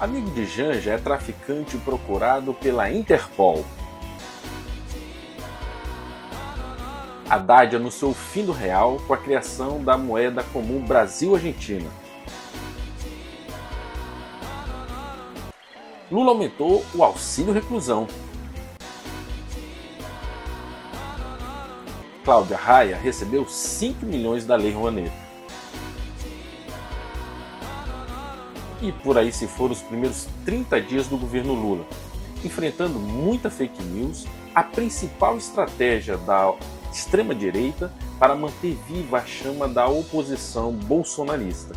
Amigo de Janja é traficante procurado pela Interpol. Haddad anunciou o fim do real com a criação da moeda comum Brasil-Argentina. Lula aumentou o auxílio reclusão. Cláudia Raia recebeu 5 milhões da Lei Rouanet. E por aí se foram os primeiros 30 dias do governo Lula, enfrentando muita fake news, a principal estratégia da extrema-direita para manter viva a chama da oposição bolsonarista.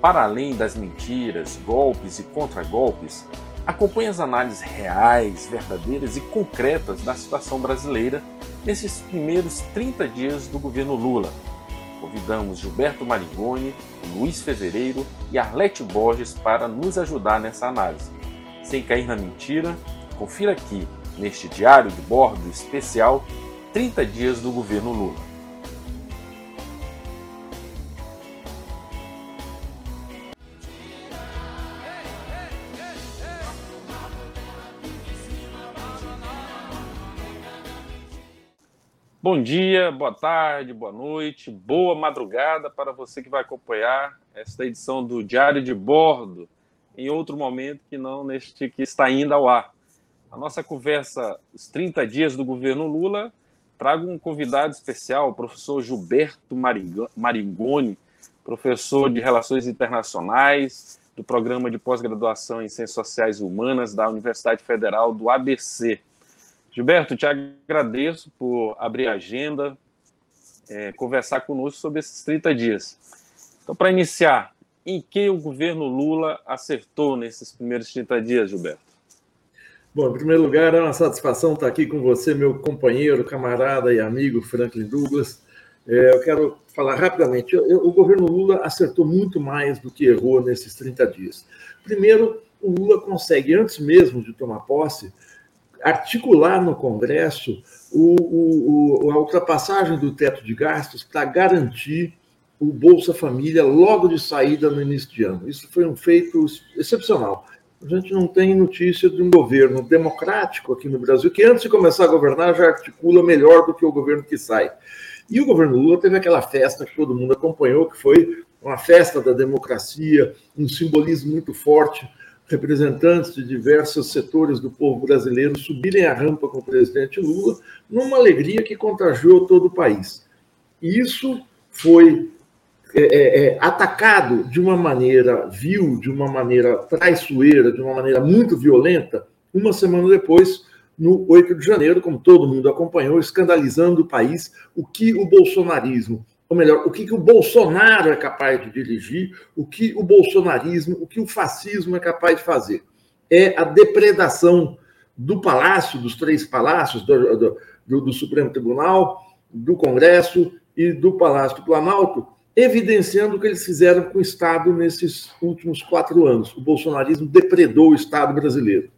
Para além das mentiras, golpes e contragolpes, acompanhe as análises reais, verdadeiras e concretas da situação brasileira nesses primeiros 30 dias do governo Lula. Convidamos Gilberto Marigoni, Luiz Fevereiro e Arlete Borges para nos ajudar nessa análise. Sem cair na mentira, confira aqui, neste diário de bordo especial 30 dias do governo Lula. Bom dia, boa tarde, boa noite, boa madrugada para você que vai acompanhar esta edição do Diário de Bordo em outro momento que não neste que está indo ao ar. A nossa conversa, os 30 dias do governo Lula, trago um convidado especial, o professor Gilberto Maringoni, professor de Relações Internacionais do Programa de Pós-Graduação em Ciências Sociais e Humanas da Universidade Federal do ABC. Gilberto, te agradeço por abrir a agenda, é, conversar conosco sobre esses 30 dias. Então, para iniciar, em que o governo Lula acertou nesses primeiros 30 dias, Gilberto? Bom, em primeiro lugar, é uma satisfação estar aqui com você, meu companheiro, camarada e amigo Franklin Douglas. É, eu quero falar rapidamente. Eu, eu, o governo Lula acertou muito mais do que errou nesses 30 dias. Primeiro, o Lula consegue, antes mesmo de tomar posse, articular no Congresso o, o, a ultrapassagem do teto de gastos para garantir o Bolsa Família logo de saída no início de ano. Isso foi um feito excepcional a gente não tem notícia de um governo democrático aqui no Brasil, que antes de começar a governar já articula melhor do que o governo que sai. E o governo Lula teve aquela festa que todo mundo acompanhou, que foi uma festa da democracia, um simbolismo muito forte, representantes de diversos setores do povo brasileiro subirem a rampa com o presidente Lula, numa alegria que contagiou todo o país. Isso foi é, é, é, atacado de uma maneira vil, de uma maneira traiçoeira, de uma maneira muito violenta, uma semana depois, no 8 de janeiro, como todo mundo acompanhou, escandalizando o país, o que o bolsonarismo, ou melhor, o que, que o Bolsonaro é capaz de dirigir, o que o bolsonarismo, o que o fascismo é capaz de fazer. É a depredação do palácio, dos três palácios, do, do, do Supremo Tribunal, do Congresso e do Palácio do Planalto, evidenciando o que eles fizeram com o Estado nesses últimos quatro anos. O bolsonarismo depredou o Estado brasileiro.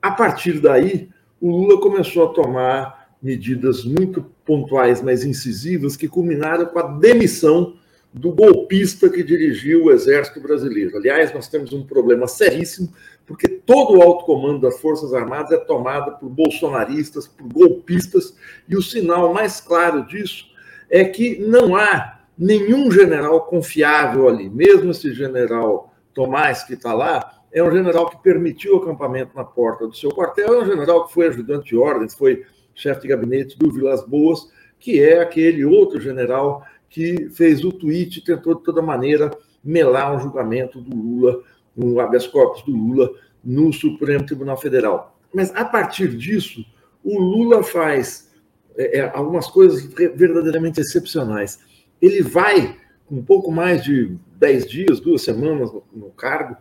A partir daí, o Lula começou a tomar medidas muito pontuais, mas incisivas, que culminaram com a demissão do golpista que dirigiu o Exército Brasileiro. Aliás, nós temos um problema seríssimo, porque todo o alto comando das Forças Armadas é tomado por bolsonaristas, por golpistas, e o sinal mais claro disso é que não há nenhum general confiável ali. Mesmo esse general Tomás, que está lá, é um general que permitiu o acampamento na porta do seu quartel, é um general que foi ajudante de ordens, foi chefe de gabinete do Vilas Boas, que é aquele outro general que fez o tweet e tentou de toda maneira melar um julgamento do Lula, um habeas corpus do Lula no Supremo Tribunal Federal. Mas a partir disso, o Lula faz é, é, algumas coisas verdadeiramente excepcionais. Ele vai, com pouco mais de dez dias, duas semanas no, no cargo,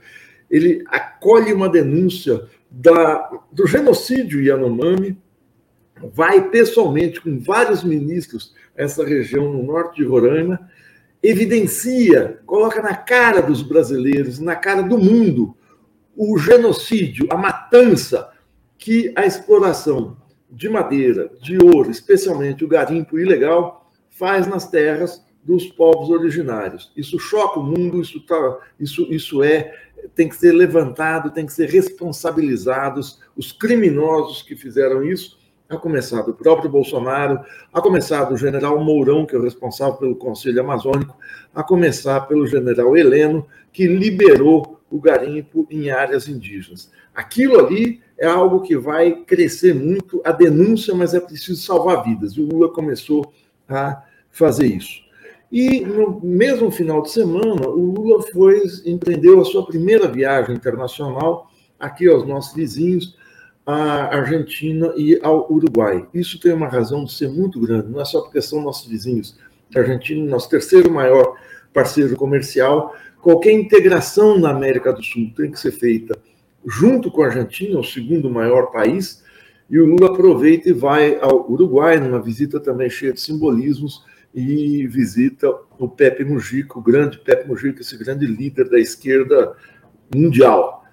ele acolhe uma denúncia da, do genocídio Yanomami, vai pessoalmente com vários ministros essa região no norte de Roraima, evidencia, coloca na cara dos brasileiros, na cara do mundo, o genocídio, a matança que a exploração de madeira, de ouro, especialmente o garimpo ilegal, faz nas terras dos povos originários. Isso choca o mundo, isso, tá, isso, isso é tem que ser levantado, tem que ser responsabilizados os criminosos que fizeram isso, a começar do próprio Bolsonaro, a começar do general Mourão, que é o responsável pelo Conselho Amazônico, a começar pelo general Heleno, que liberou o garimpo em áreas indígenas. Aquilo ali é algo que vai crescer muito, a denúncia, mas é preciso salvar vidas. E o Lula começou a fazer isso. E no mesmo final de semana, o Lula foi empreendeu a sua primeira viagem internacional aqui aos nossos vizinhos, à Argentina e ao Uruguai. Isso tem uma razão de ser muito grande, não é só porque são nossos vizinhos. A Argentina é nosso terceiro maior parceiro comercial. Qualquer integração na América do Sul tem que ser feita junto com a Argentina, o segundo maior país, e o Lula aproveita e vai ao Uruguai, numa visita também cheia de simbolismos, e visita o Pepe Mujica, o grande Pepe Mujica, esse grande líder da esquerda mundial.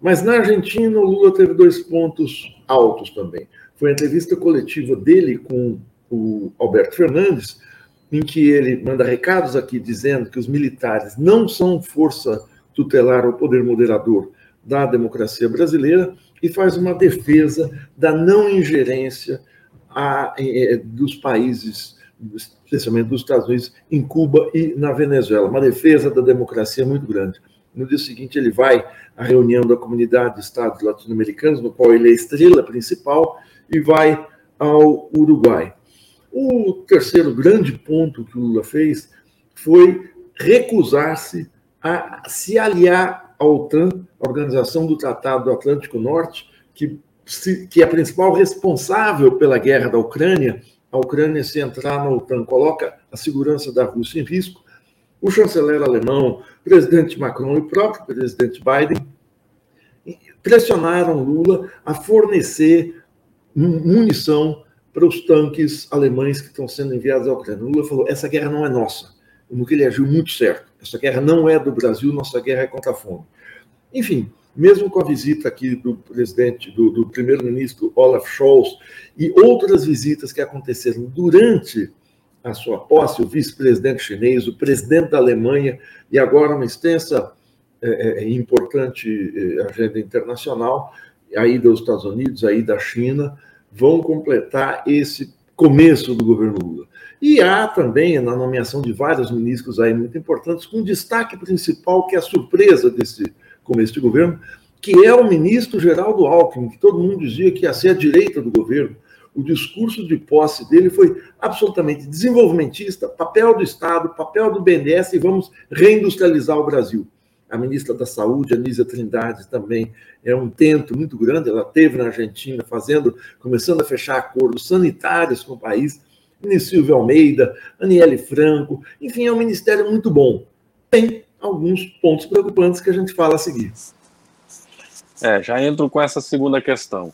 Mas na Argentina, o Lula teve dois pontos altos também. Foi a entrevista coletiva dele com o Alberto Fernandes, em que ele manda recados aqui dizendo que os militares não são força tutelar ou poder moderador da democracia brasileira e faz uma defesa da não ingerência a, a, dos países especialmente dos Estados Unidos, em Cuba e na Venezuela. Uma defesa da democracia muito grande. No dia seguinte, ele vai à reunião da comunidade de Estados latino-americanos, no qual ele é estrela principal, e vai ao Uruguai. O terceiro grande ponto que o Lula fez foi recusar-se a se aliar à OTAN, a Organização do Tratado do Atlântico Norte, que, que é a principal responsável pela guerra da Ucrânia a Ucrânia, se entrar na OTAN, coloca a segurança da Rússia em risco. O chanceler alemão, o presidente Macron e o próprio presidente Biden pressionaram Lula a fornecer munição para os tanques alemães que estão sendo enviados à Ucrânia. Lula falou: essa guerra não é nossa. No que ele agiu muito certo. Essa guerra não é do Brasil, nossa guerra é contra a fome. Enfim, mesmo com a visita aqui do presidente, do, do primeiro-ministro Olaf Scholz e outras visitas que aconteceram durante a sua posse, o vice-presidente chinês, o presidente da Alemanha e agora uma extensa e é, é, importante é, agenda internacional, aí dos Estados Unidos, aí da China, vão completar esse começo do governo Lula. E há também na nomeação de vários ministros aí muito importantes, com destaque principal que é a surpresa desse começo de governo, que é o ministro Geraldo Alckmin, que todo mundo dizia que ia ser a direita do governo. O discurso de posse dele foi absolutamente desenvolvimentista, papel do Estado, papel do BNDES e vamos reindustrializar o Brasil. A ministra da Saúde, Anísia Trindade, também é um tento muito grande. Ela teve na Argentina fazendo, começando a fechar acordos sanitários com o país. Silvio Almeida, Aniele Franco, enfim, é um ministério muito bom. Tem alguns pontos preocupantes que a gente fala a seguir. É, já entro com essa segunda questão.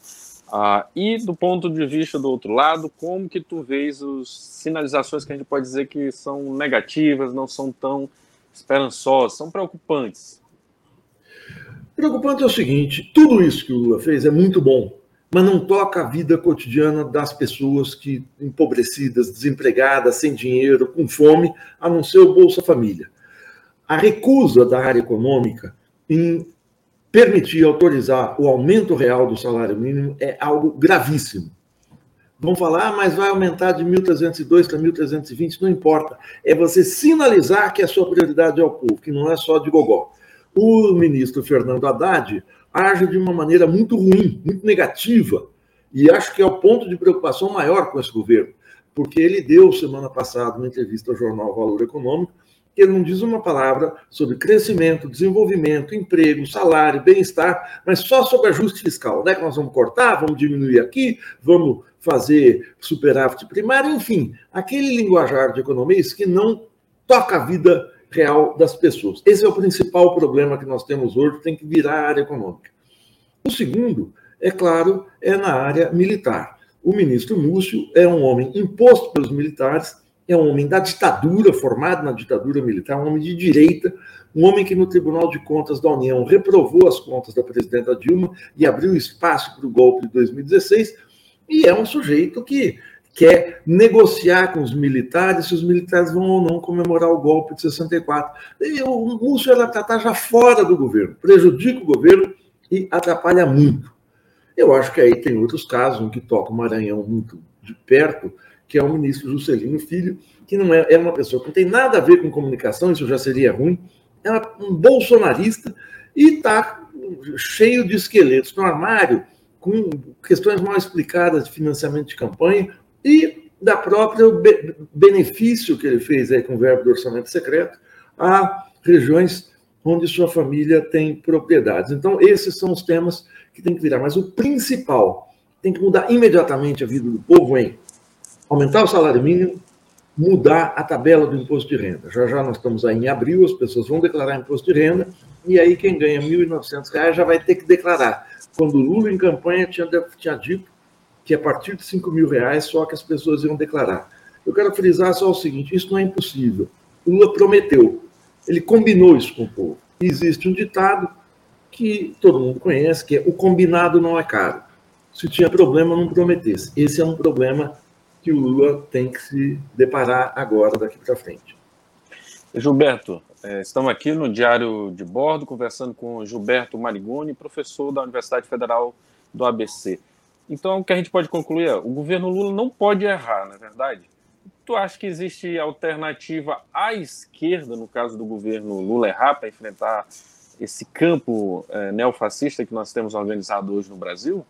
Ah, e do ponto de vista do outro lado, como que tu vês as sinalizações que a gente pode dizer que são negativas, não são tão esperançosas, são preocupantes? Preocupante é o seguinte: tudo isso que o Lula fez é muito bom, mas não toca a vida cotidiana das pessoas que empobrecidas, desempregadas, sem dinheiro, com fome, a não ser o Bolsa Família a recusa da área econômica em permitir, autorizar o aumento real do salário mínimo é algo gravíssimo. Vão falar, ah, mas vai aumentar de 1.302 para 1.320, não importa. É você sinalizar que a sua prioridade é o povo, que não é só de gogó. O ministro Fernando Haddad age de uma maneira muito ruim, muito negativa, e acho que é o ponto de preocupação maior com esse governo, porque ele deu semana passada uma entrevista ao jornal Valor Econômico que ele não diz uma palavra sobre crescimento, desenvolvimento, emprego, salário, bem-estar, mas só sobre ajuste fiscal. Onde é que nós vamos cortar? Vamos diminuir aqui? Vamos fazer superávit primário? Enfim, aquele linguajar de economia que não toca a vida real das pessoas. Esse é o principal problema que nós temos hoje, tem que virar a área econômica. O segundo, é claro, é na área militar. O ministro Múcio é um homem imposto pelos militares é um homem da ditadura, formado na ditadura militar, um homem de direita, um homem que no Tribunal de Contas da União reprovou as contas da presidenta Dilma e abriu espaço para o golpe de 2016, e é um sujeito que quer negociar com os militares se os militares vão ou não comemorar o golpe de 64. E o Múcio está já fora do governo, prejudica o governo e atrapalha muito. Eu acho que aí tem outros casos em que toca o Maranhão muito de perto, que é o ministro Juscelino Filho, que não é, é uma pessoa que não tem nada a ver com comunicação, isso já seria ruim, é um bolsonarista e está cheio de esqueletos no armário, com questões mal explicadas de financiamento de campanha e da própria benefício que ele fez aí com o verbo do orçamento secreto a regiões onde sua família tem propriedades. Então, esses são os temas que tem que virar. Mas o principal tem que mudar imediatamente a vida do povo em aumentar o salário mínimo, mudar a tabela do imposto de renda. Já já nós estamos aí em abril, as pessoas vão declarar imposto de renda, e aí quem ganha R$ 1.900 já vai ter que declarar. Quando o Lula, em campanha, tinha, tinha dito que a partir de R$ mil reais só que as pessoas iam declarar. Eu quero frisar só o seguinte: isso não é impossível. O Lula prometeu, ele combinou isso com o povo. Existe um ditado que todo mundo conhece, que é o combinado não é caro. Se tinha problema, não prometesse. Esse é um problema que o Lula tem que se deparar agora, daqui para frente. Gilberto, é, estamos aqui no Diário de Bordo, conversando com Gilberto Marigoni, professor da Universidade Federal do ABC. Então, o que a gente pode concluir é, o governo Lula não pode errar, não é verdade? Tu acha que existe alternativa à esquerda, no caso do governo Lula errar, para enfrentar esse campo é, neofascista que nós temos organizado hoje no Brasil?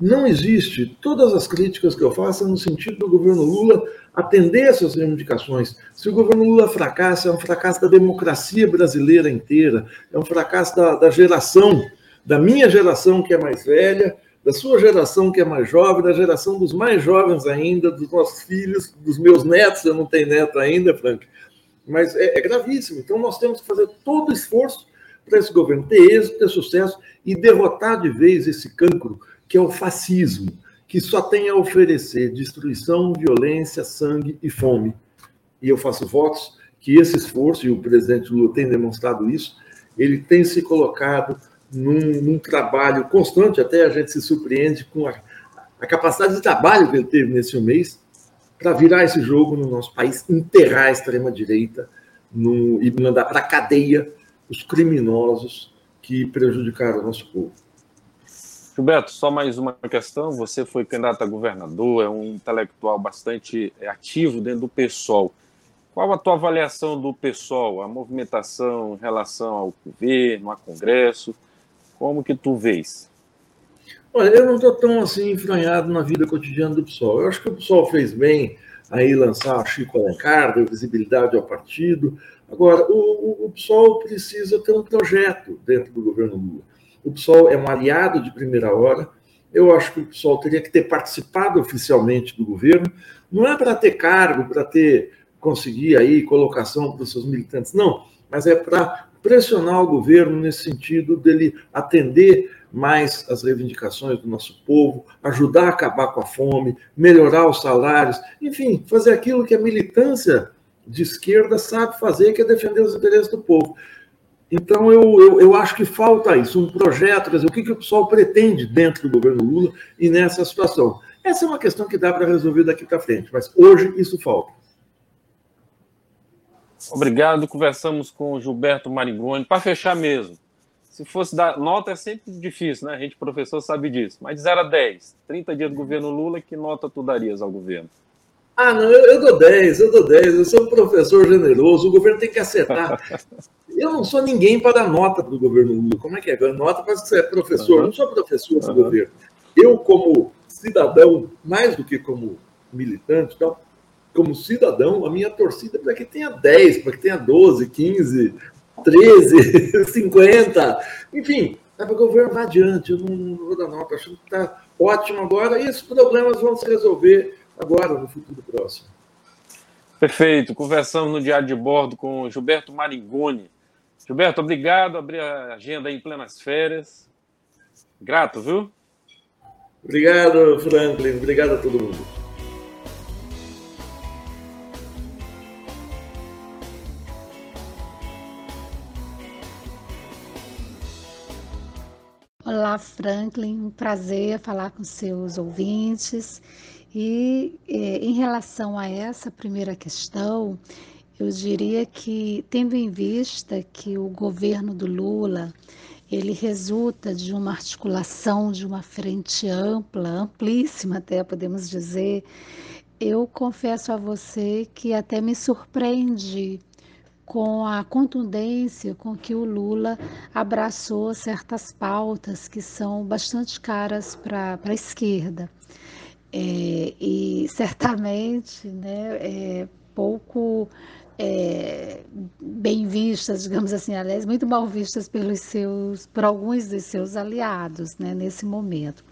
Não existe. Todas as críticas que eu faço são no sentido do governo Lula atender essas reivindicações. Se o governo Lula fracassa, é um fracasso da democracia brasileira inteira, é um fracasso da, da geração, da minha geração que é mais velha, da sua geração que é mais jovem, da geração dos mais jovens ainda, dos nossos filhos, dos meus netos, eu não tenho neto ainda, Frank, mas é, é gravíssimo. Então nós temos que fazer todo o esforço para esse governo ter êxito, ter sucesso e derrotar de vez esse cancro que é o fascismo, que só tem a oferecer destruição, violência, sangue e fome. E eu faço votos que esse esforço, e o presidente Lula tem demonstrado isso, ele tem se colocado num, num trabalho constante, até a gente se surpreende com a, a capacidade de trabalho que ele teve nesse mês para virar esse jogo no nosso país, enterrar a extrema-direita e mandar para a cadeia os criminosos que prejudicaram o nosso povo. Gilberto, só mais uma questão. Você foi candidato a governador, é um intelectual bastante ativo dentro do PSOL. Qual a tua avaliação do PSOL, a movimentação em relação ao governo, ao Congresso? Como que tu vês? Olha, eu não estou tão assim enfranhado na vida cotidiana do PSOL. Eu acho que o PSOL fez bem aí lançar Chico Alencar, dar visibilidade ao partido. Agora, o, o PSOL precisa ter um projeto dentro do governo Lula o PSOL é um aliado de primeira hora. Eu acho que o PSOL teria que ter participado oficialmente do governo. Não é para ter cargo, para ter conseguir aí colocação para os seus militantes, não, mas é para pressionar o governo nesse sentido dele atender mais as reivindicações do nosso povo, ajudar a acabar com a fome, melhorar os salários, enfim, fazer aquilo que a militância de esquerda sabe fazer, que é defender os interesses do povo. Então, eu, eu, eu, acho que falta isso, um projeto, quer dizer, o que, que o pessoal pretende dentro do governo Lula e nessa situação. Essa é uma questão que dá para resolver daqui para frente, mas hoje isso falta. Obrigado. Conversamos com o Gilberto Marigoni. Para fechar mesmo, se fosse dar nota é sempre difícil, né? A gente, professor, sabe disso. Mas de 0 a 10, 30 dias do governo Lula, que nota tu darias ao governo? Ah, não, eu, eu dou 10, eu dou 10. Eu sou um professor generoso, o governo tem que acertar. Eu não sou ninguém para dar nota para o governo Lula. Como é que é? Nota para que você é professor. Uhum. Não sou professor do uhum. governo. Eu, como cidadão, mais do que como militante, então, como cidadão, a minha torcida é para que tenha 10, para que tenha 12, 15, 13, 50. Enfim, é para o governo vá adiante. Eu não, não vou dar nota. Acho que está ótimo agora e esses problemas vão se resolver agora, no futuro próximo. Perfeito. Conversamos no Diário de Bordo com Gilberto Maringoni, Gilberto, obrigado. Abrir a agenda em plenas férias. Grato, viu? Obrigado, Franklin. Obrigado a todo mundo. Olá, Franklin. Um prazer falar com seus ouvintes. E é, em relação a essa primeira questão, eu diria que, tendo em vista que o governo do Lula ele resulta de uma articulação de uma frente ampla, amplíssima até podemos dizer, eu confesso a você que até me surpreendi com a contundência com que o Lula abraçou certas pautas que são bastante caras para a esquerda. É, e certamente né, é, pouco é, bem vistas, digamos assim, aliás, muito mal vistas pelos seus, por alguns dos seus aliados né, nesse momento.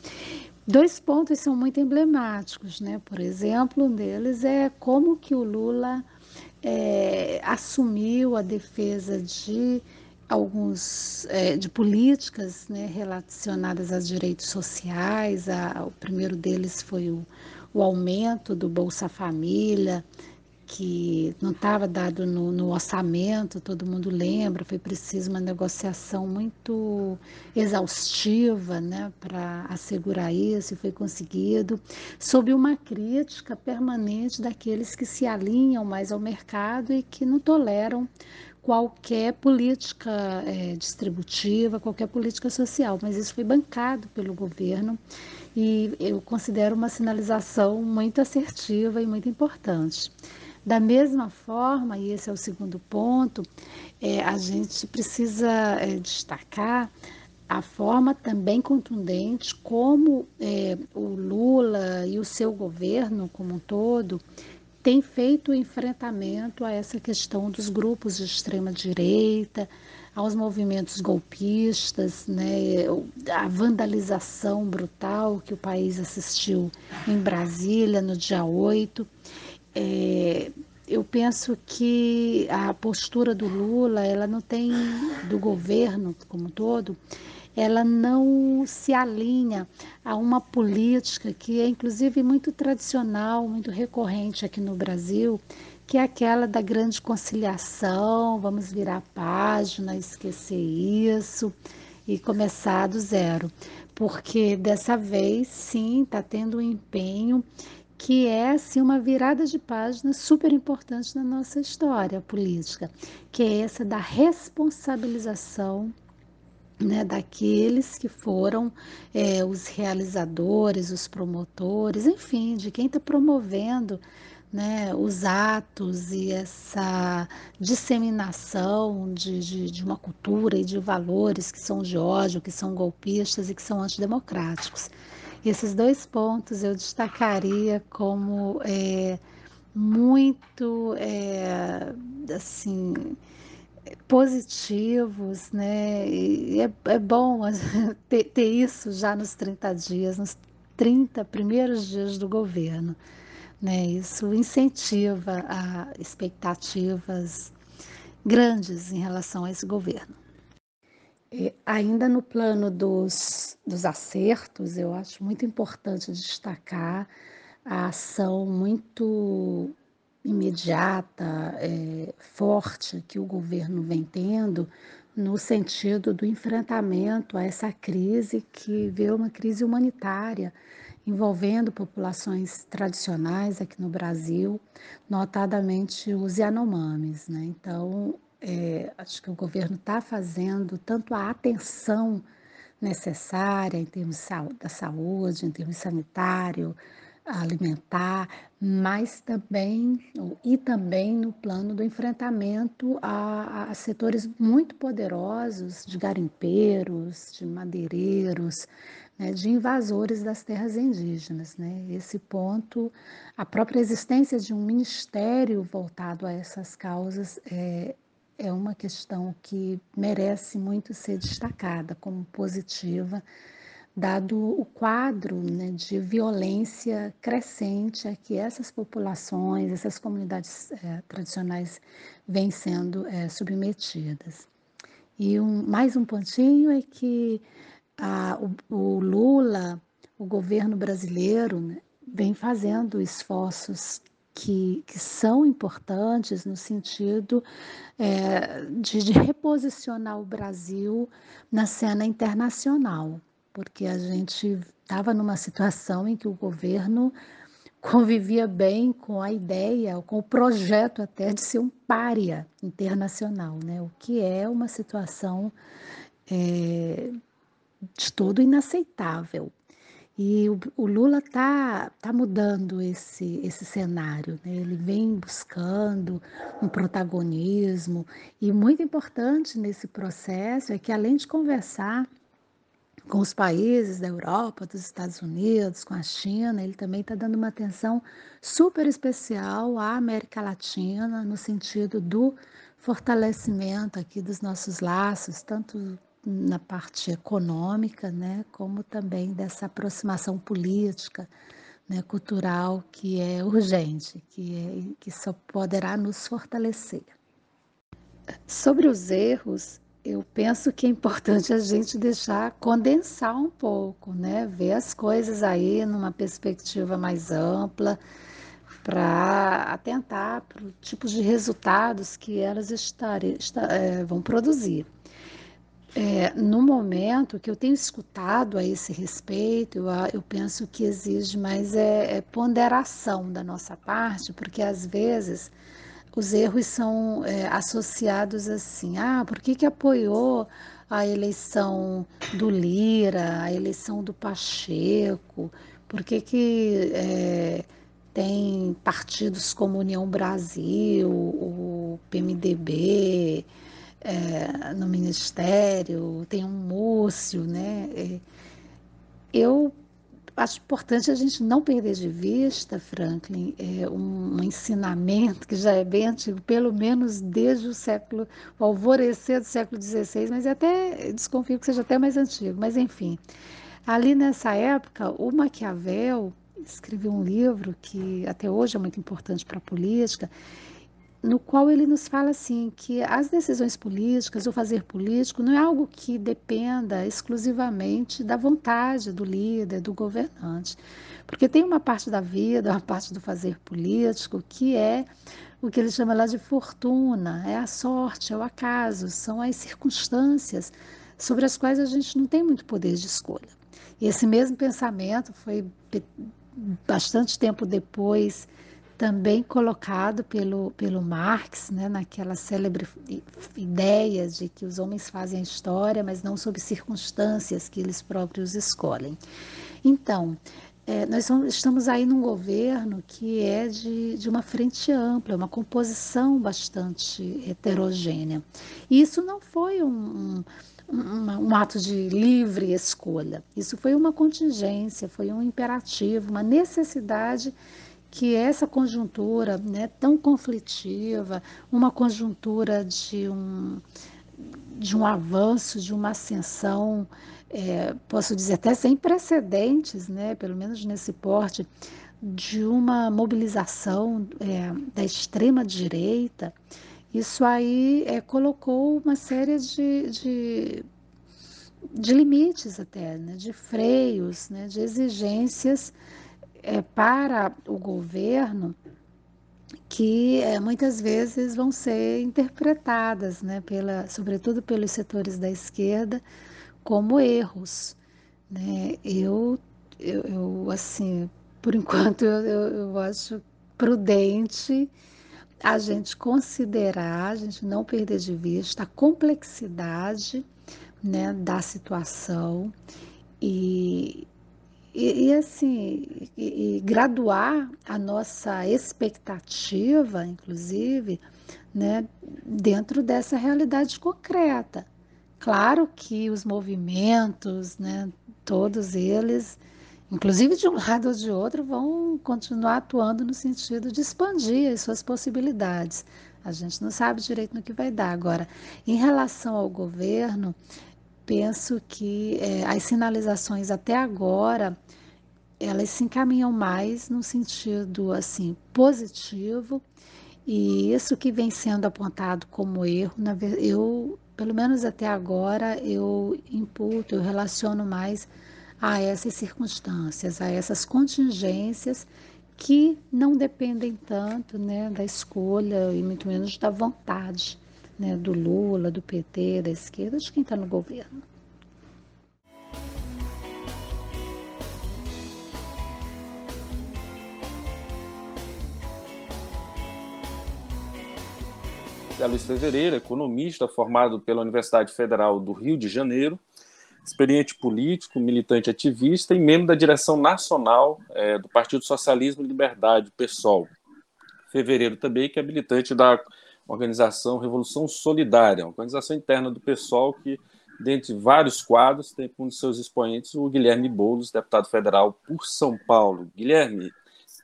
Dois pontos são muito emblemáticos, né? Por exemplo, um deles é como que o Lula é, assumiu a defesa de alguns é, de políticas né, relacionadas aos direitos sociais. A, o primeiro deles foi o, o aumento do Bolsa Família, que não estava dado no, no, orçamento, todo mundo lembra, foi preciso uma negociação muito exaustiva né, para assegurar isso, e foi conseguido, sob uma crítica permanente daqueles que se alinham mais ao mercado e que não toleram qualquer política é, distributiva, qualquer política social, mas isso foi bancado pelo governo e eu considero uma sinalização muito assertiva e muito importante. Da mesma forma, e esse é o segundo ponto, é, a gente precisa é, destacar a forma também contundente como é, o Lula e o seu governo como um todo tem feito enfrentamento a essa questão dos grupos de extrema direita, aos movimentos golpistas, né, a vandalização brutal que o país assistiu em Brasília no dia 8 é, eu penso que a postura do Lula, ela não tem, do governo como um todo, ela não se alinha a uma política que é inclusive muito tradicional, muito recorrente aqui no Brasil, que é aquela da grande conciliação, vamos virar a página, esquecer isso e começar do zero. Porque dessa vez, sim, está tendo um empenho que é assim, uma virada de página super importante na nossa história política, que é essa da responsabilização né, daqueles que foram é, os realizadores, os promotores, enfim, de quem está promovendo né, os atos e essa disseminação de, de, de, uma cultura e de valores que são de ódio, que são golpistas e que são antidemocráticos. Esses dois pontos eu destacaria como é, muito é, assim positivos, né? E é, é bom ter, ter, isso já nos 30 dias, nos 30 primeiros dias do governo. Né? Isso incentiva a expectativas grandes em relação a esse governo. E ainda no plano dos, dos acertos, eu acho muito importante destacar a ação muito imediata, é, forte que o governo vem tendo no sentido do enfrentamento a essa crise que vê uma crise humanitária envolvendo populações tradicionais aqui no Brasil, notadamente os Yanomamis. Né? Então, é, acho que o governo está fazendo tanto a atenção necessária em termos da saúde, em termos sanitário, alimentar, mas também e também no plano do enfrentamento a, a setores muito poderosos de garimpeiros, de madeireiros, né, de invasores das terras indígenas. Né? Esse ponto, a própria existência de um ministério voltado a essas causas é, é uma questão que merece muito ser destacada como positiva, dado o quadro né, de violência crescente a que essas populações, essas comunidades é, tradicionais vêm sendo é, submetidas. E um, mais um pontinho é que a, o, o, Lula, o governo brasileiro, né, vem fazendo esforços que, que são importantes no sentido é, de, de reposicionar o Brasil na cena internacional, porque a gente estava numa situação em que o governo convivia bem com a ideia, com o projeto até de ser um pária internacional, né? o que é uma situação é, de todo inaceitável. E o, o Lula está tá mudando esse, esse cenário, né? ele vem buscando um protagonismo, e muito importante nesse processo é que, além de conversar com os países da Europa, dos Estados Unidos, com a China, ele também está dando uma atenção super especial à América Latina, no sentido do fortalecimento aqui dos nossos laços, tanto na parte econômica, né, como também dessa aproximação política, né, cultural que é urgente, que, é, que só poderá nos fortalecer. Sobre os erros, eu penso que é importante a gente deixar condensar um pouco, né, ver as coisas aí numa perspectiva mais ampla, para atentar para o tipo de resultados que elas estare, é, vão produzir. É, no momento que eu tenho escutado a esse respeito, eu, eu penso que exige mais é, é ponderação da nossa parte, porque às vezes os erros são é, associados assim, ah, por que, que apoiou a eleição do Lira, a eleição do Pacheco, por que, que é, tem partidos como União Brasil, o PMDB, é, no ministério, tem um Múcio, né? É, eu acho importante a gente não perder de vista, Franklin, é, um, ensinamento que já é bem antigo, pelo menos desde o século, o alvorecer do século XVI, mas até desconfio que seja até mais antigo, mas enfim. Ali nessa época, o Maquiavel escreveu um livro que até hoje é muito importante para a política, no qual ele nos fala assim que as decisões políticas, o fazer político, não é algo que dependa exclusivamente da vontade do líder, do governante, porque tem uma parte da vida, uma parte do fazer político que é o que ele chama lá de fortuna, é a sorte, é o acaso, são as circunstâncias sobre as quais a gente não tem muito poder de escolha. E esse mesmo pensamento foi bastante tempo depois também colocado pelo, pelo Marx, né, naquela célebre ideia de que os homens fazem a história, mas não sob circunstâncias que eles próprios escolhem. Então, é, nós estamos aí num governo que é de, de uma frente ampla, uma composição bastante heterogênea. E isso não foi um, um, um ato de livre escolha, isso foi uma contingência, foi um imperativo, uma necessidade que essa conjuntura né, tão conflitiva, uma conjuntura de um, de um avanço, de uma ascensão, é, posso dizer até sem precedentes, né, pelo menos nesse porte, de uma mobilização é, da extrema direita, isso aí é, colocou uma série de, de, de limites até, né, de freios, né, de exigências é, para o governo que é, muitas vezes vão ser interpretadas, né, pela, sobretudo pelos setores da esquerda, como erros. Né? Eu, eu, eu assim, por enquanto, eu, eu acho prudente a gente considerar, a gente não perder de vista a complexidade né, da situação e, e, e assim, e, e graduar a nossa expectativa, inclusive, né, dentro dessa realidade concreta. Claro que os movimentos, né, todos eles, inclusive de um lado ou de outro, vão continuar atuando no sentido de expandir as suas possibilidades. A gente não sabe direito no que vai dar. Agora, em relação ao governo, penso que é, as sinalizações até agora elas se encaminham mais no sentido assim positivo e isso que vem sendo apontado como erro, eu pelo menos até agora eu imputo, eu relaciono mais a essas circunstâncias, a essas contingências que não dependem tanto né, da escolha e muito menos da vontade né, do Lula, do PT, da esquerda, de quem está no governo. É Luiz Fevereiro, economista formado pela Universidade Federal do Rio de Janeiro, experiente político, militante ativista e membro da direção nacional é, do Partido Socialismo e Liberdade, PSOL. Fevereiro também, que é militante da organização Revolução Solidária, uma organização interna do PSOL que, dentre vários quadros, tem um de seus expoentes o Guilherme Boulos, deputado federal por São Paulo. Guilherme,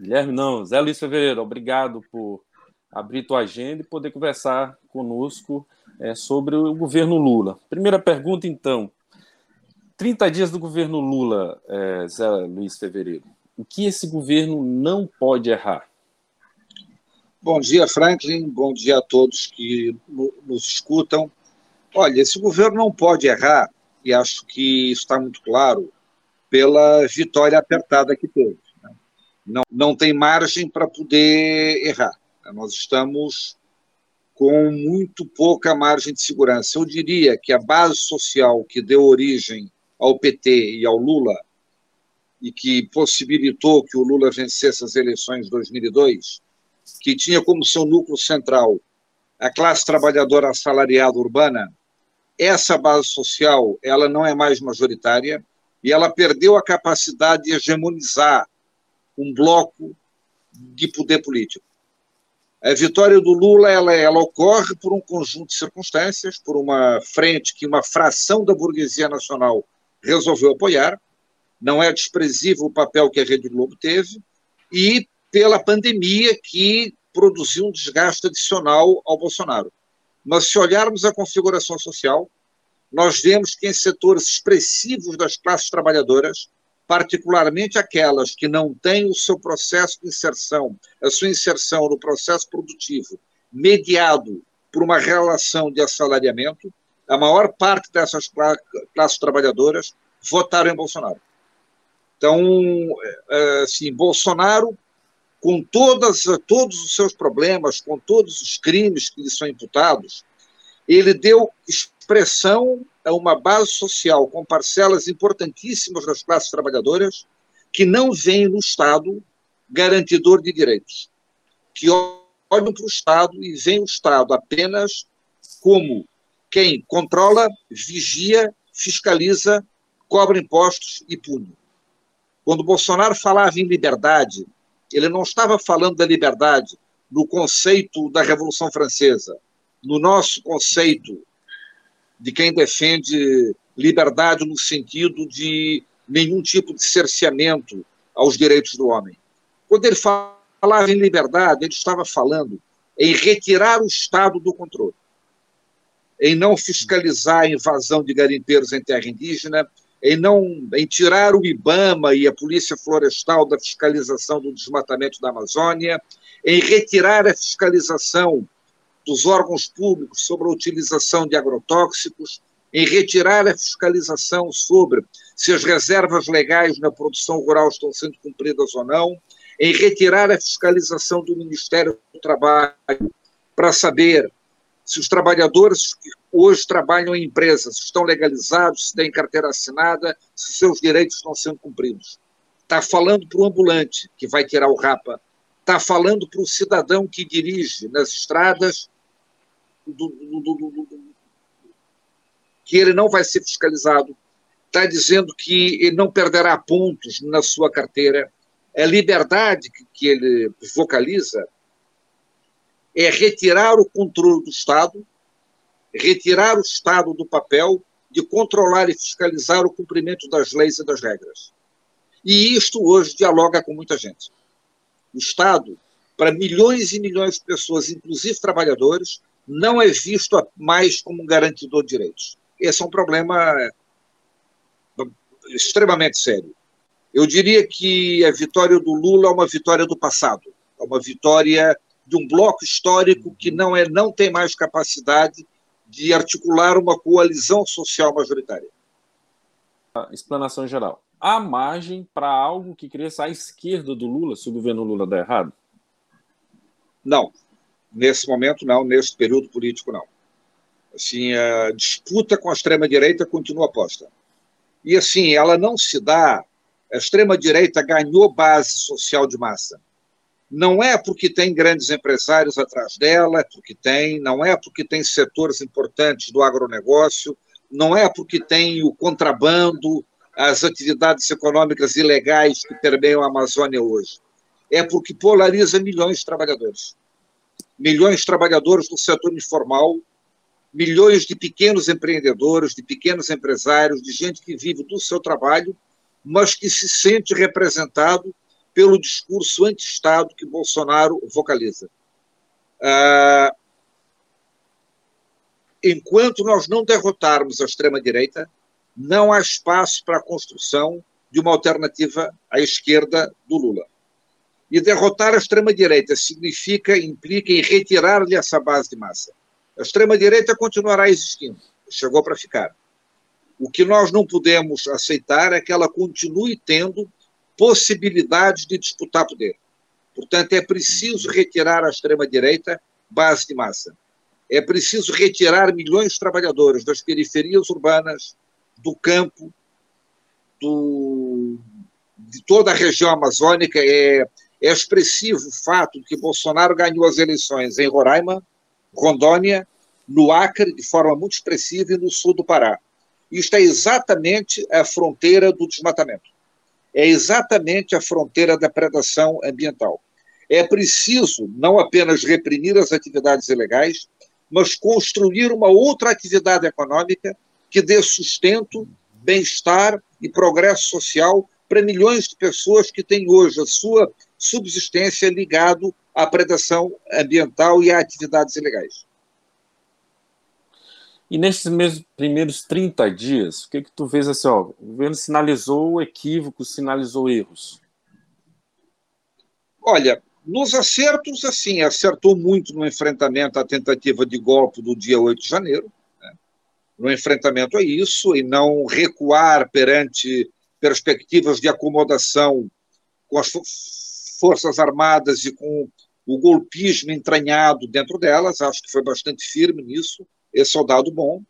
Guilherme não, Zé Luiz Fevereiro, obrigado por abrir tua agenda e poder conversar conosco é, sobre o governo Lula. Primeira pergunta, então. 30 dias do governo Lula, é, Zé Luiz Fevereiro. O que esse governo não pode errar? Bom dia, Franklin. Bom dia a todos que nos escutam. Olha, esse governo não pode errar, e acho que está muito claro, pela vitória apertada que teve. Né? Não, não tem margem para poder errar. Nós estamos com muito pouca margem de segurança. Eu diria que a base social que deu origem ao PT e ao Lula e que possibilitou que o Lula vencesse as eleições de 2002, que tinha como seu núcleo central a classe trabalhadora assalariada urbana, essa base social ela não é mais majoritária e ela perdeu a capacidade de hegemonizar um bloco de poder político. A vitória do Lula ela, ela ocorre por um conjunto de circunstâncias, por uma frente que uma fração da burguesia nacional resolveu apoiar, não é desprezível o papel que a Rede Globo teve, e pela pandemia que produziu um desgaste adicional ao Bolsonaro. Mas se olharmos a configuração social, nós vemos que em setores expressivos das classes trabalhadoras, particularmente aquelas que não têm o seu processo de inserção, a sua inserção no processo produtivo, mediado por uma relação de assalariamento, a maior parte dessas classes trabalhadoras votaram em Bolsonaro. Então, é, assim, Bolsonaro, com todas, todos os seus problemas, com todos os crimes que lhe são imputados, ele deu expressão a uma base social com parcelas importantíssimas das classes trabalhadoras que não veem no Estado garantidor de direitos, que olham para o Estado e veem o Estado apenas como quem controla, vigia, fiscaliza, cobra impostos e pune. Quando Bolsonaro falava em liberdade, ele não estava falando da liberdade no conceito da Revolução Francesa, no nosso conceito de quem defende liberdade no sentido de nenhum tipo de cerceamento aos direitos do homem. Quando ele falava em liberdade, ele estava falando em retirar o Estado do controle, em não fiscalizar a invasão de garimpeiros em terra indígena, em não em tirar o IBAMA e a Polícia Florestal da fiscalização do desmatamento da Amazônia, em retirar a fiscalização dos órgãos públicos sobre a utilização de agrotóxicos, em retirar a fiscalização sobre se as reservas legais na produção rural estão sendo cumpridas ou não, em retirar a fiscalização do Ministério do Trabalho para saber se os trabalhadores que hoje trabalham em empresas estão legalizados, se têm carteira assinada, se seus direitos estão sendo cumpridos. Está falando para o ambulante que vai tirar o rapa, está falando para o cidadão que dirige nas estradas do, do, do, que ele não vai ser fiscalizado, está dizendo que ele não perderá pontos na sua carteira. É liberdade que, que ele vocaliza é retirar o controle do Estado, retirar o Estado do papel de controlar e fiscalizar o cumprimento das leis e das regras. E isto hoje dialoga com muita gente. O Estado, para milhões e milhões de pessoas, inclusive trabalhadores, não é visto mais como um garantidor de direitos. Esse é um problema extremamente sério. Eu diria que a vitória do Lula é uma vitória do passado, é uma vitória de um bloco histórico que não é não tem mais capacidade de articular uma coalizão social majoritária. Explanação geral. Há margem para algo que cresça à esquerda do Lula se o governo Lula der errado? Não. Nesse momento, não. Nesse período político, não. Assim, a disputa com a extrema-direita continua posta. E, assim, ela não se dá. A extrema-direita ganhou base social de massa Não é porque tem grandes empresários atrás dela, é porque tem, não é porque tem setores importantes do agronegócio, não é porque tem o contrabando, as atividades econômicas ilegais que permeiam a Amazônia hoje. É porque polariza milhões de trabalhadores. Milhões de trabalhadores do setor informal, milhões de pequenos empreendedores, de pequenos empresários, de gente que vive do seu trabalho, mas que se sente representado pelo discurso anti-Estado que Bolsonaro vocaliza. Ah, enquanto nós não derrotarmos a extrema-direita, não há espaço para a construção de uma alternativa à esquerda do Lula. E derrotar a extrema-direita significa, implica em retirar-lhe essa base de massa. A extrema-direita continuará existindo, chegou para ficar. O que nós não podemos aceitar é que ela continue tendo possibilidades de disputar poder. Portanto, é preciso retirar a extrema-direita base de massa. É preciso retirar milhões de trabalhadores das periferias urbanas, do campo, do, de toda a região amazônica. É, é expressivo o fato de que Bolsonaro ganhou as eleições em Roraima, Rondônia, no Acre, de forma muito expressiva, e no sul do Pará. Isto é exatamente a fronteira do desmatamento. É exatamente a fronteira da predação ambiental. É preciso não apenas reprimir as atividades ilegais, mas construir uma outra atividade econômica que dê sustento, bem-estar e progresso social para milhões de pessoas que têm hoje a sua subsistência ligado à predação ambiental e a atividades ilegais. E nesses mesmos primeiros 30 dias, o que, que tu vês assim, ó, o governo sinalizou equívocos, sinalizou erros? Olha, nos acertos, assim, acertou muito no enfrentamento à tentativa de golpe do dia 8 de janeiro, né? no enfrentamento a isso, e não recuar perante perspectivas de acomodação com as Forças Armadas e com o golpismo entranhado dentro delas, acho que foi bastante firme nisso, esse é o dado bom.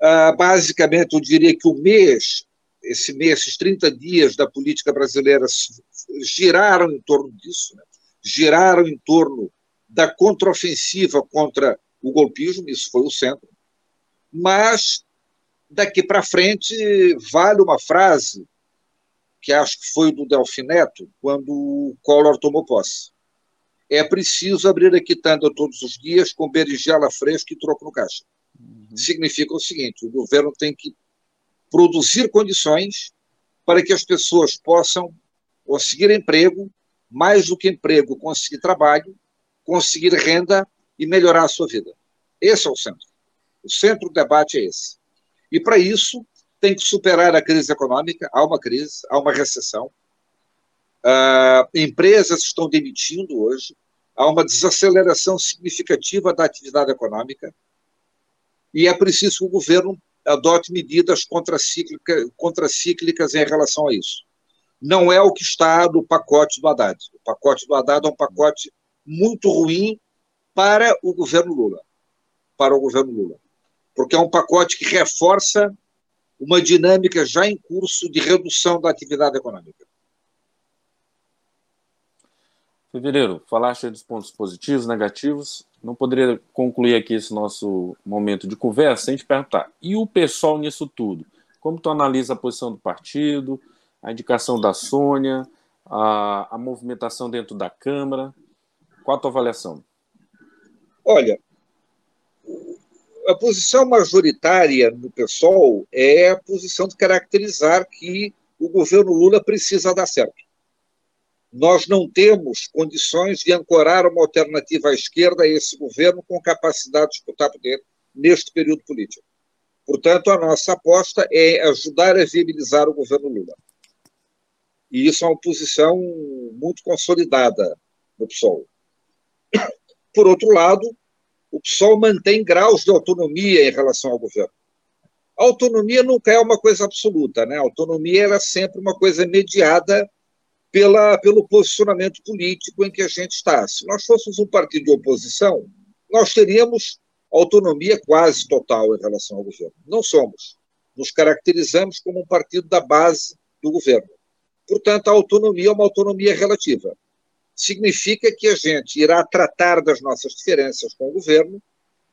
Uh, basicamente, eu diria que o mês, esse mês, esses 30 dias da política brasileira giraram em torno disso, né? giraram em torno da contraofensiva contra o golpismo, isso foi o centro. Mas, daqui para frente, vale uma frase que acho que foi do Delfineto, quando o Collor tomou posse é preciso abrir a quitanda todos os dias com berinjela fresca e troco no caixa. Uhum. Significa o seguinte: o governo tem que produzir condições para que as pessoas possam conseguir emprego, mais do que emprego, conseguir trabalho, conseguir renda e melhorar a sua vida. Esse é o centro. O centro do debate é esse. E para isso tem que superar a crise econômica. Há uma crise, há uma recessão Uh, empresas estão demitindo hoje, há uma desaceleração significativa da atividade econômica e é preciso que o governo adote medidas contracíclicas, contracíclicas em relação a isso. Não é o que está no pacote do Haddad. O pacote do Haddad é um pacote muito ruim para o governo Lula. Para o governo Lula. Porque é um pacote que reforça uma dinâmica já em curso de redução da atividade econômica. Fevereiro, falaste dos pontos positivos, negativos. Não poderia concluir aqui esse nosso momento de conversa sem te perguntar. E o pessoal nisso tudo? Como tu analisa a posição do partido, a indicação da Sônia, a, a movimentação dentro da Câmara? Qual a tua avaliação? Olha, a posição majoritária do PSOL é a posição de caracterizar que o governo Lula precisa dar certo nós não temos condições de ancorar uma alternativa à esquerda a esse governo com capacidade de disputar poder neste período político. Portanto, a nossa aposta é ajudar a viabilizar o governo Lula. E isso é uma posição muito consolidada no PSOL. Por outro lado, o PSOL mantém graus de autonomia em relação ao governo. A autonomia nunca é uma coisa absoluta, né? A autonomia era sempre uma coisa mediada pela, pelo posicionamento político em que a gente está. Se nós fôssemos um partido de oposição, nós teríamos autonomia quase total em relação ao governo. Não somos. Nos caracterizamos como um partido da base do governo. Portanto, a autonomia é uma autonomia relativa. significa que a gente irá tratar das nossas diferenças com o governo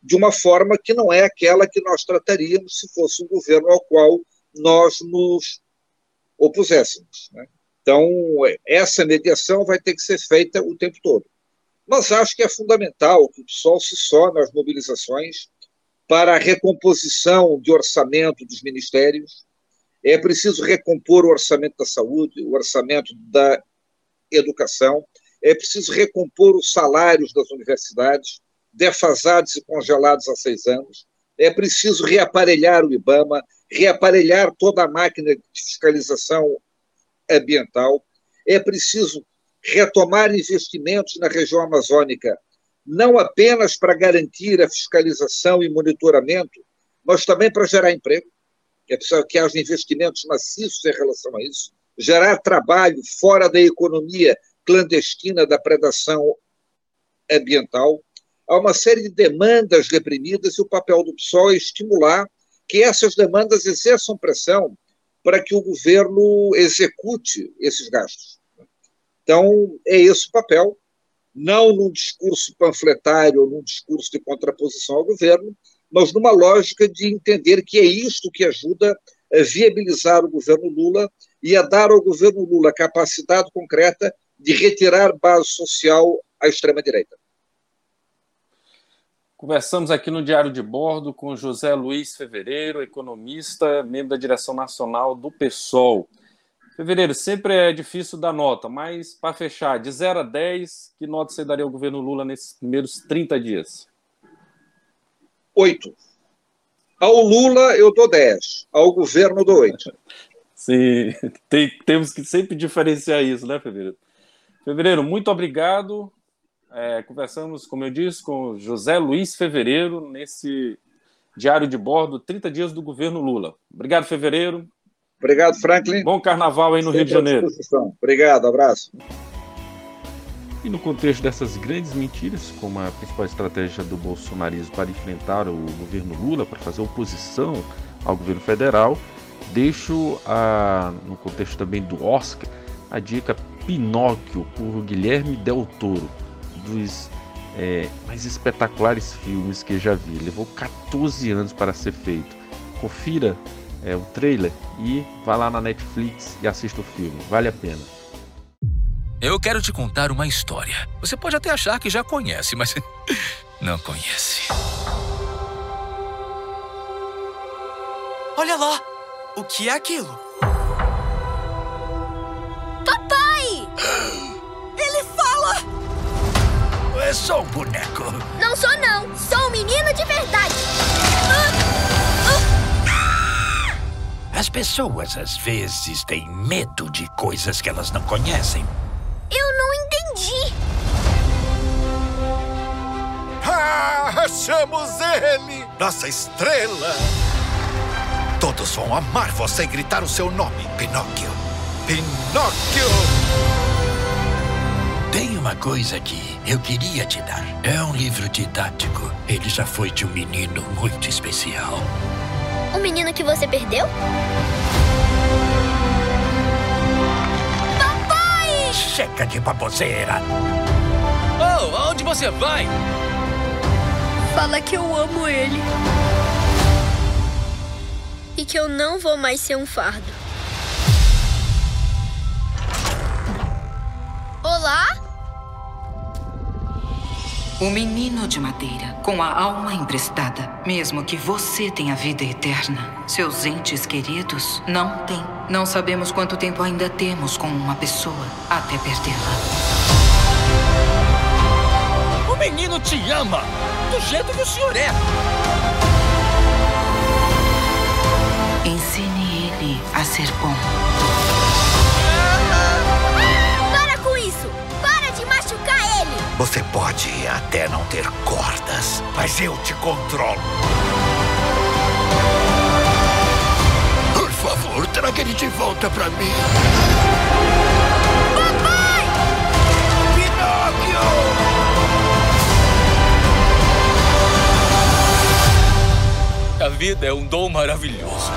de uma forma que não é aquela que nós trataríamos se fosse um governo ao qual nós nos opuséssemos. Né? Então, essa mediação vai ter que ser feita o tempo todo. Mas acho que é fundamental que o PSOL se some às mobilizações para a recomposição de orçamento dos ministérios. É preciso recompor o orçamento da saúde, o orçamento da educação, é preciso recompor os salários das universidades, defasados e congelados há seis anos, é preciso reaparelhar o IBAMA, reaparelhar toda a máquina de fiscalização ambiental, é preciso retomar investimentos na região amazônica, não apenas para garantir a fiscalização e monitoramento, mas também para gerar emprego. É preciso que haja investimentos maciços em relação a isso, gerar trabalho fora da economia clandestina da predação ambiental. Há uma série de demandas reprimidas e o papel do PSOL é estimular que essas demandas exerçam pressão para que o governo execute esses gastos. Então, é esse o papel, não num discurso panfletário num discurso de contraposição ao governo, mas numa lógica de entender que é isto que ajuda a viabilizar o governo Lula e a dar ao governo Lula capacidade concreta de retirar base social à extrema-direita. Conversamos aqui no Diário de Bordo com José Luiz Fevereiro, economista, membro da direção nacional do PSOL. Fevereiro, sempre é difícil dar nota, mas para fechar, de 0 a 10, que nota você daria ao governo Lula nesses primeiros 30 dias? 8. Ao Lula eu dou 10, ao governo eu dou 8. Sim, tem, temos que sempre diferenciar isso, né, Fevereiro? Fevereiro, muito obrigado. É, conversamos, como eu disse, com José Luiz Fevereiro nesse diário de bordo 30 dias do governo Lula. Obrigado, Fevereiro. Obrigado, Franklin. Bom carnaval aí no Sempre Rio de Janeiro. Obrigado, abraço. E no contexto dessas grandes mentiras, como a principal estratégia do bolsonarismo para enfrentar o governo Lula, para fazer oposição ao governo federal, deixo a, no contexto também do Oscar a dica Pinóquio por Guilherme Del Toro dos é, mais espetaculares filmes que já vi. Levou 14 anos para ser feito. Confira é, o trailer e vá lá na Netflix e assista o filme. Vale a pena. Eu quero te contar uma história. Você pode até achar que já conhece, mas não conhece. Olha lá! O que é aquilo? É só um boneco. Não sou, não. Sou um menino de verdade. As pessoas, às vezes, têm medo de coisas que elas não conhecem. Eu não entendi. Ah, achamos ele! Nossa estrela! Todos vão amar você e gritar o seu nome, Pinóquio. Pinóquio! Uma coisa que eu queria te dar. É um livro didático. Ele já foi de um menino muito especial. O menino que você perdeu? Papai! Chega de baboseira! Oh, aonde você vai? Fala que eu amo ele. E que eu não vou mais ser um fardo. Olá? O menino de madeira, com a alma emprestada, mesmo que você tenha vida eterna, seus entes queridos não têm. Não sabemos quanto tempo ainda temos com uma pessoa até perdê-la. O menino te ama, do jeito que o senhor é. Ensine ele a ser bom. Você pode até não ter cordas, mas eu te controlo. Por favor, traga ele de volta pra mim. Papai! Pinóquio! A vida é um dom maravilhoso.